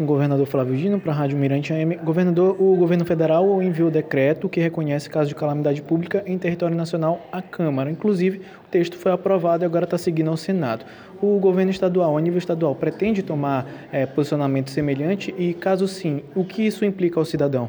Governador Flávio Dino, para a Rádio Mirante AM. Governador, o governo federal enviou decreto que reconhece caso de calamidade pública em território nacional à Câmara. Inclusive, o texto foi aprovado e agora está seguindo ao Senado. O governo estadual, a nível estadual, pretende tomar é, posicionamento semelhante e, caso sim, o que isso implica ao cidadão?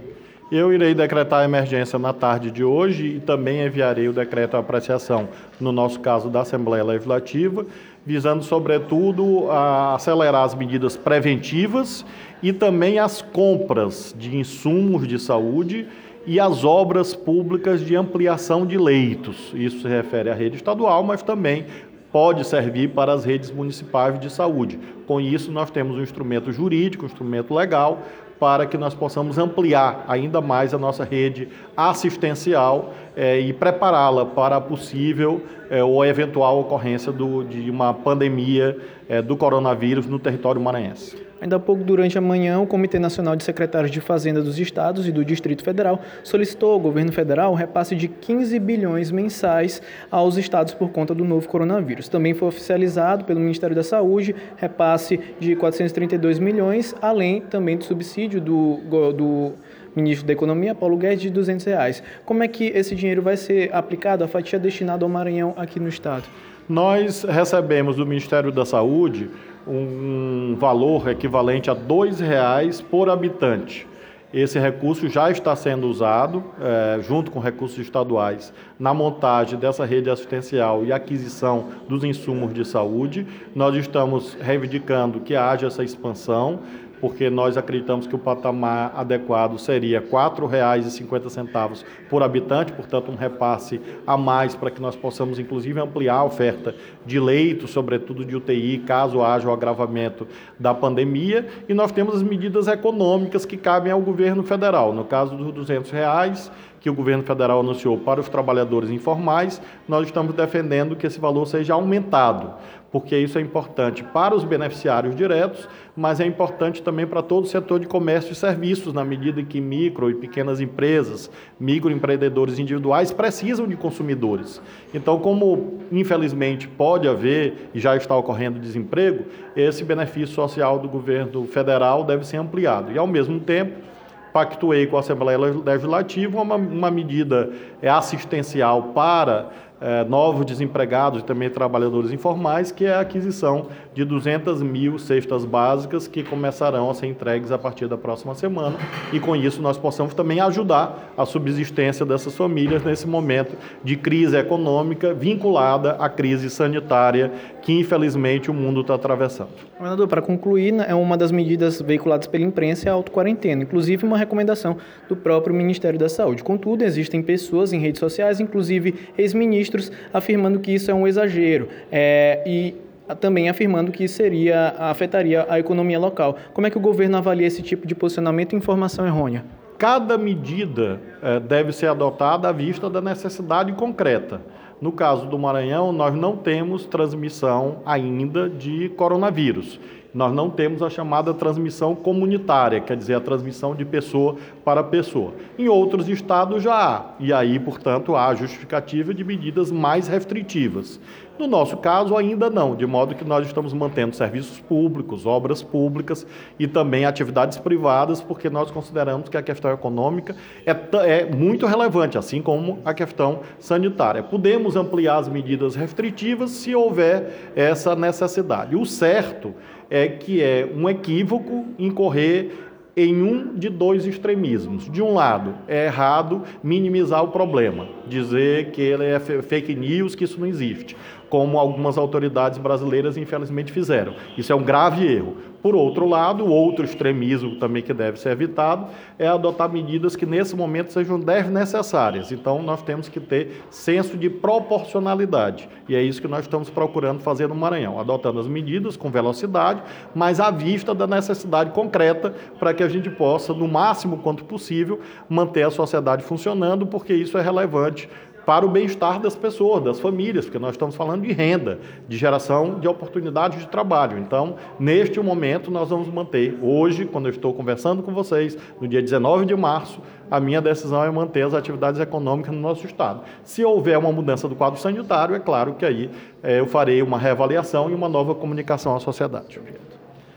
Eu irei decretar a emergência na tarde de hoje e também enviarei o decreto à apreciação, no nosso caso da Assembleia Legislativa, visando, sobretudo, a acelerar as medidas preventivas e também as compras de insumos de saúde e as obras públicas de ampliação de leitos. Isso se refere à rede estadual, mas também pode servir para as redes municipais de saúde. Com isso, nós temos um instrumento jurídico, um instrumento legal, para que nós possamos ampliar ainda mais a nossa rede assistencial é, e prepará-la para a possível é, ou eventual ocorrência do, de uma pandemia é, do coronavírus no território maranhense. Ainda há pouco, durante a manhã, o Comitê Nacional de Secretários de Fazenda dos Estados e do Distrito Federal solicitou ao governo federal repasse de 15 bilhões mensais aos estados por conta do novo coronavírus. Também foi oficializado pelo Ministério da Saúde repasse de 432 milhões, além também do subsídio do, do ministro da Economia, Paulo Guedes, de 200 reais. Como é que esse dinheiro vai ser aplicado, a fatia destinada ao Maranhão aqui no estado? Nós recebemos do Ministério da Saúde um valor equivalente a R$ 2,00 por habitante. Esse recurso já está sendo usado, é, junto com recursos estaduais, na montagem dessa rede assistencial e aquisição dos insumos de saúde. Nós estamos reivindicando que haja essa expansão porque nós acreditamos que o patamar adequado seria R$ 4,50 por habitante, portanto, um repasse a mais para que nós possamos, inclusive, ampliar a oferta de leitos, sobretudo de UTI, caso haja o agravamento da pandemia. E nós temos as medidas econômicas que cabem ao governo federal. No caso dos 200 reais, que o governo federal anunciou para os trabalhadores informais, nós estamos defendendo que esse valor seja aumentado, porque isso é importante para os beneficiários diretos, mas é importante também para todo o setor de comércio e serviços, na medida em que micro e pequenas empresas, microempreendedores individuais precisam de consumidores. Então, como infelizmente pode haver e já está ocorrendo desemprego, esse benefício social do governo federal deve ser ampliado. E, ao mesmo tempo, pactuei com a Assembleia Legislativa uma, uma medida assistencial para é, novos desempregados e também trabalhadores informais, que é a aquisição de 200 mil cestas básicas que começarão a ser entregues a partir da próxima semana e com isso nós possamos também ajudar a subsistência dessas famílias nesse momento de crise econômica vinculada à crise sanitária que infelizmente o mundo está atravessando. Governador, para concluir, né, é uma das medidas veiculadas pela imprensa é a autoquarentena, inclusive uma recomendação do próprio Ministério da Saúde. Contudo, existem pessoas em redes sociais, inclusive ex-ministros ministros afirmando que isso é um exagero é, e também afirmando que seria afetaria a economia local. Como é que o governo avalia esse tipo de posicionamento e informação errônea? Cada medida é, deve ser adotada à vista da necessidade concreta. No caso do Maranhão, nós não temos transmissão ainda de coronavírus. Nós não temos a chamada transmissão comunitária, quer dizer, a transmissão de pessoa para pessoa. Em outros estados já há, e aí, portanto, há justificativa de medidas mais restritivas. No nosso caso, ainda não, de modo que nós estamos mantendo serviços públicos, obras públicas e também atividades privadas, porque nós consideramos que a questão econômica é, é muito relevante, assim como a questão sanitária. Podemos ampliar as medidas restritivas se houver essa necessidade. O certo é que é um equívoco incorrer em um de dois extremismos. De um lado, é errado minimizar o problema, dizer que ele é fake news, que isso não existe como algumas autoridades brasileiras infelizmente fizeram. Isso é um grave erro. Por outro lado, outro extremismo também que deve ser evitado é adotar medidas que nesse momento sejam desnecessárias. Então, nós temos que ter senso de proporcionalidade. E é isso que nós estamos procurando fazer no Maranhão, adotando as medidas com velocidade, mas à vista da necessidade concreta para que a gente possa, no máximo quanto possível, manter a sociedade funcionando, porque isso é relevante para o bem-estar das pessoas, das famílias, porque nós estamos falando de renda, de geração de oportunidades de trabalho. Então, neste momento, nós vamos manter, hoje, quando eu estou conversando com vocês, no dia 19 de março, a minha decisão é manter as atividades econômicas no nosso Estado. Se houver uma mudança do quadro sanitário, é claro que aí é, eu farei uma reavaliação e uma nova comunicação à sociedade.